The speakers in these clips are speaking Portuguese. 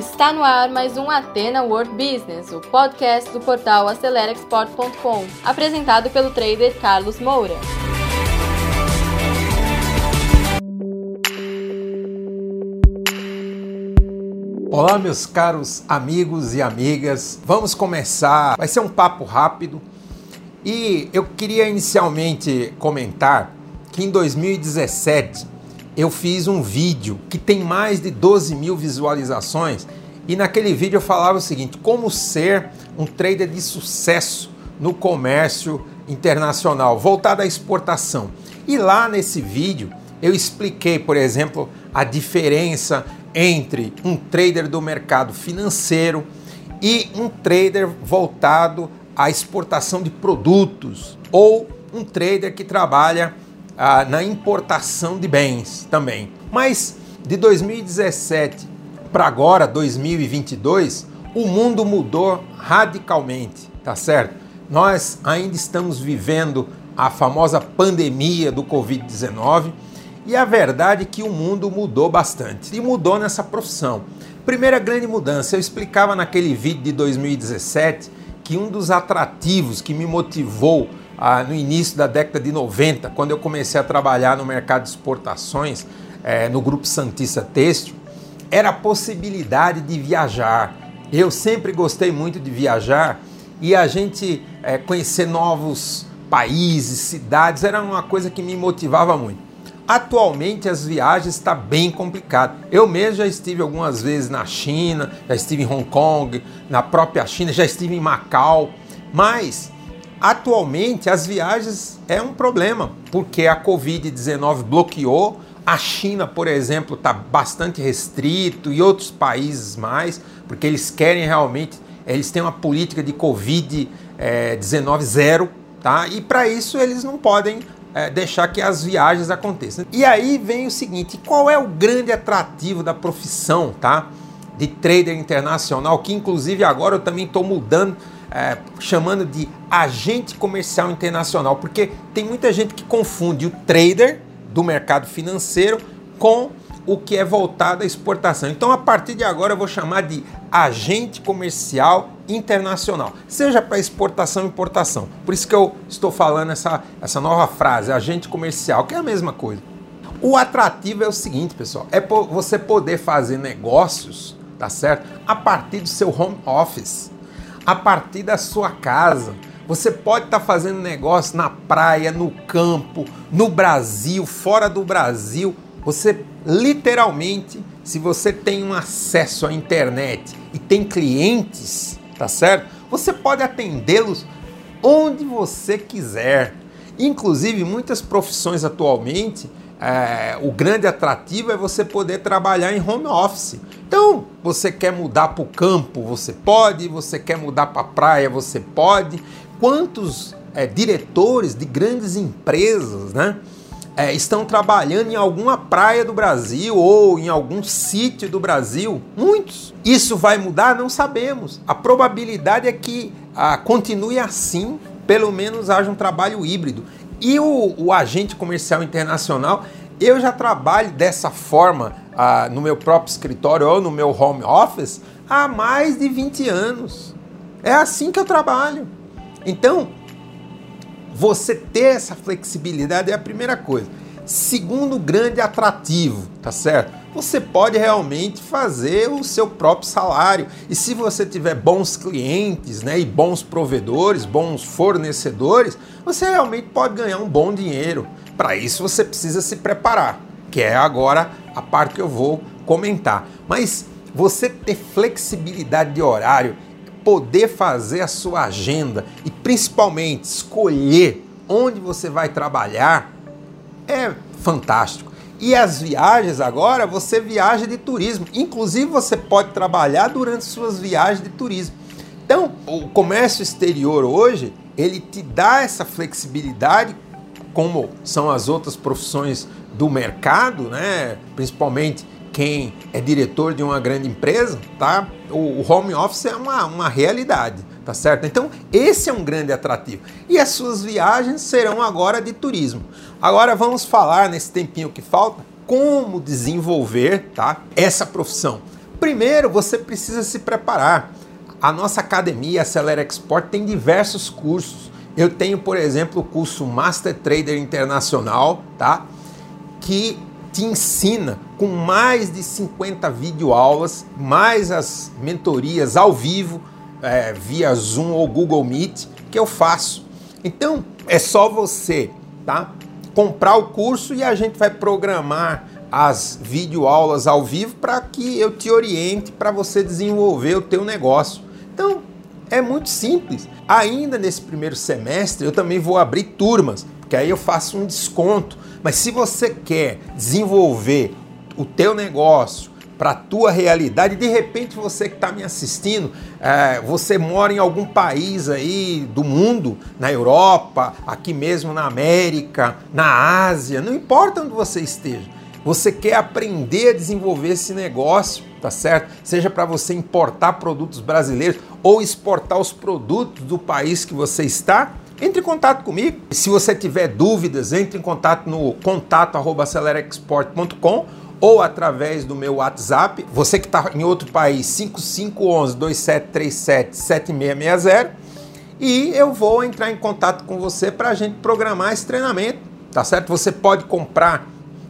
Está no ar mais um Atena World Business, o podcast do portal AceleraExport.com, apresentado pelo trader Carlos Moura. Olá, meus caros amigos e amigas. Vamos começar. Vai ser um papo rápido. E eu queria inicialmente comentar que em 2017 eu fiz um vídeo que tem mais de 12 mil visualizações. E naquele vídeo eu falava o seguinte: como ser um trader de sucesso no comércio internacional, voltado à exportação. E lá nesse vídeo eu expliquei, por exemplo, a diferença entre um trader do mercado financeiro e um trader voltado à exportação de produtos ou um trader que trabalha ah, na importação de bens também. Mas de 2017 para agora, 2022, o mundo mudou radicalmente, tá certo? Nós ainda estamos vivendo a famosa pandemia do Covid-19 e a verdade é que o mundo mudou bastante e mudou nessa profissão. Primeira grande mudança, eu explicava naquele vídeo de 2017 que um dos atrativos que me motivou ah, no início da década de 90, quando eu comecei a trabalhar no mercado de exportações eh, no Grupo Santista Têxtil, era a possibilidade de viajar. Eu sempre gostei muito de viajar e a gente eh, conhecer novos países, cidades, era uma coisa que me motivava muito. Atualmente as viagens está bem complicado. Eu mesmo já estive algumas vezes na China, já estive em Hong Kong, na própria China, já estive em Macau, mas atualmente as viagens é um problema, porque a Covid-19 bloqueou, a China, por exemplo, está bastante restrito e outros países mais, porque eles querem realmente, eles têm uma política de Covid-19 eh, zero, tá? E para isso eles não podem é, deixar que as viagens aconteçam. E aí vem o seguinte: qual é o grande atrativo da profissão, tá? De trader internacional, que inclusive agora eu também estou mudando, é, chamando de agente comercial internacional, porque tem muita gente que confunde o trader do mercado financeiro com o que é voltado à exportação. Então, a partir de agora, eu vou chamar de agente comercial internacional, seja para exportação e importação. Por isso que eu estou falando essa, essa nova frase, agente comercial, que é a mesma coisa. O atrativo é o seguinte, pessoal, é você poder fazer negócios, tá certo? A partir do seu home office, a partir da sua casa. Você pode estar tá fazendo negócio na praia, no campo, no Brasil, fora do Brasil. Você literalmente, se você tem um acesso à internet e tem clientes, tá certo? Você pode atendê-los onde você quiser. Inclusive, muitas profissões atualmente, é, o grande atrativo é você poder trabalhar em home office. Então, você quer mudar para o campo, você pode, você quer mudar para a praia, você pode. Quantos é, diretores de grandes empresas, né? é, estão trabalhando em alguma praia do Brasil ou em algum sítio do Brasil? Muitos. Isso vai mudar? Não sabemos. A probabilidade é que ah, continue assim, pelo menos haja um trabalho híbrido. E o, o agente comercial internacional, eu já trabalho dessa forma ah, no meu próprio escritório ou no meu home office há mais de 20 anos. É assim que eu trabalho. Então, você ter essa flexibilidade é a primeira coisa. Segundo grande atrativo, tá certo? Você pode realmente fazer o seu próprio salário. E se você tiver bons clientes, né, e bons provedores, bons fornecedores, você realmente pode ganhar um bom dinheiro. Para isso você precisa se preparar, que é agora a parte que eu vou comentar. Mas você ter flexibilidade de horário poder fazer a sua agenda e principalmente escolher onde você vai trabalhar é fantástico. E as viagens agora, você viaja de turismo. Inclusive, você pode trabalhar durante suas viagens de turismo. Então, o comércio exterior hoje, ele te dá essa flexibilidade, como são as outras profissões do mercado, né? principalmente quem é diretor de uma grande empresa, tá? O, home office é uma, uma realidade, tá certo? Então, esse é um grande atrativo. E as suas viagens serão agora de turismo. Agora vamos falar nesse tempinho que falta como desenvolver, tá? Essa profissão. Primeiro, você precisa se preparar. A nossa academia Acelera Export tem diversos cursos. Eu tenho, por exemplo, o curso Master Trader Internacional, tá? Que te ensina com mais de 50 videoaulas, mais as mentorias ao vivo, é, via Zoom ou Google Meet, que eu faço. Então, é só você, tá? Comprar o curso e a gente vai programar as videoaulas ao vivo para que eu te oriente para você desenvolver o teu negócio. Então, é muito simples. Ainda nesse primeiro semestre, eu também vou abrir turmas, porque aí eu faço um desconto. Mas se você quer desenvolver o teu negócio para a tua realidade, de repente você que está me assistindo, é, você mora em algum país aí do mundo, na Europa, aqui mesmo na América, na Ásia, não importa onde você esteja você quer aprender a desenvolver esse negócio, tá certo? Seja para você importar produtos brasileiros ou exportar os produtos do país que você está, entre em contato comigo. Se você tiver dúvidas, entre em contato no contato@acelerexport.com ou através do meu WhatsApp. Você que está em outro país, 5511 2737 7660 e eu vou entrar em contato com você para a gente programar esse treinamento, tá certo? Você pode comprar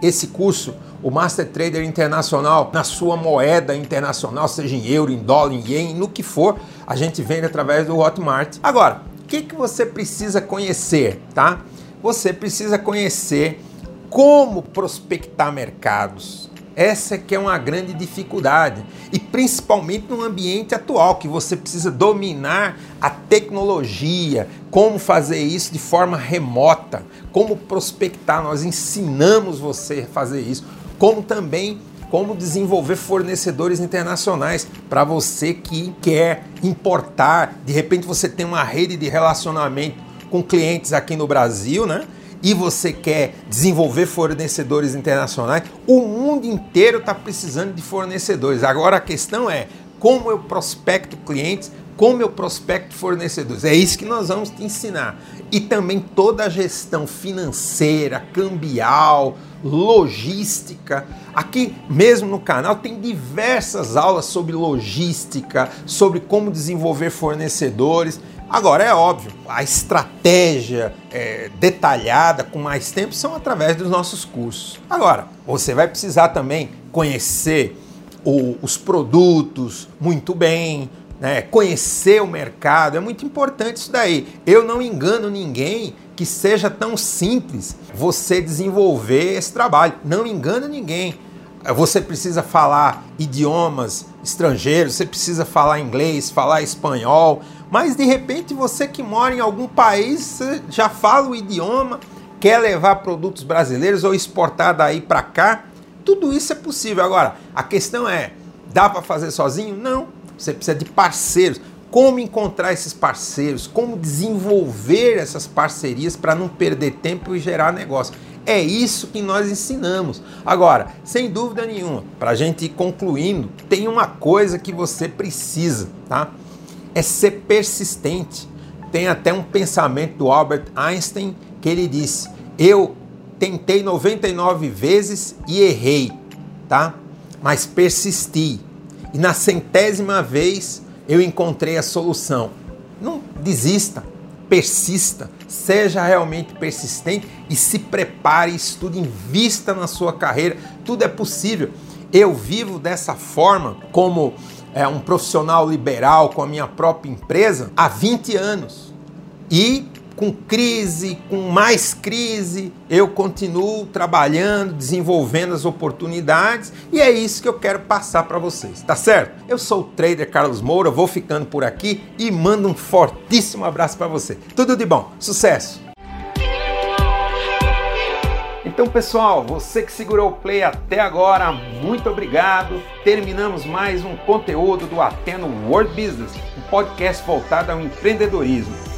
esse curso, o Master Trader Internacional, na sua moeda internacional, seja em euro, em dólar, em ien, no que for, a gente vende através do Hotmart. Agora, que, que você precisa conhecer, tá? Você precisa conhecer como prospectar mercados. Essa é que é uma grande dificuldade e principalmente no ambiente atual que você precisa dominar a tecnologia, como fazer isso de forma remota, como prospectar, nós ensinamos você a fazer isso, como também como desenvolver fornecedores internacionais para você que quer importar, de repente você tem uma rede de relacionamento com clientes aqui no Brasil, né? E você quer desenvolver fornecedores internacionais, o mundo inteiro está precisando de fornecedores. Agora a questão é como eu prospecto clientes como eu prospecto fornecedores. É isso que nós vamos te ensinar. E também toda a gestão financeira, cambial, logística. Aqui mesmo no canal tem diversas aulas sobre logística, sobre como desenvolver fornecedores. Agora, é óbvio, a estratégia é, detalhada, com mais tempo, são através dos nossos cursos. Agora, você vai precisar também conhecer o, os produtos muito bem, né, conhecer o mercado, é muito importante isso daí. Eu não engano ninguém que seja tão simples você desenvolver esse trabalho. Não engana ninguém. Você precisa falar idiomas estrangeiros, você precisa falar inglês, falar espanhol, mas de repente você que mora em algum país já fala o idioma, quer levar produtos brasileiros ou exportar daí para cá, tudo isso é possível. Agora, a questão é, dá para fazer sozinho? Não você precisa de parceiros. Como encontrar esses parceiros? Como desenvolver essas parcerias para não perder tempo e gerar negócio? É isso que nós ensinamos. Agora, sem dúvida nenhuma, para a gente ir concluindo, tem uma coisa que você precisa, tá? É ser persistente. Tem até um pensamento do Albert Einstein que ele disse: Eu tentei 99 vezes e errei, tá? Mas persisti e na centésima vez eu encontrei a solução. Não desista, persista, seja realmente persistente e se prepare, estude, invista na sua carreira. Tudo é possível. Eu vivo dessa forma como é, um profissional liberal com a minha própria empresa há 20 anos. E com crise, com mais crise, eu continuo trabalhando, desenvolvendo as oportunidades e é isso que eu quero passar para vocês, tá certo? Eu sou o trader Carlos Moura, vou ficando por aqui e mando um fortíssimo abraço para você. Tudo de bom, sucesso! Então, pessoal, você que segurou o play até agora, muito obrigado. Terminamos mais um conteúdo do Ateno World Business, um podcast voltado ao empreendedorismo.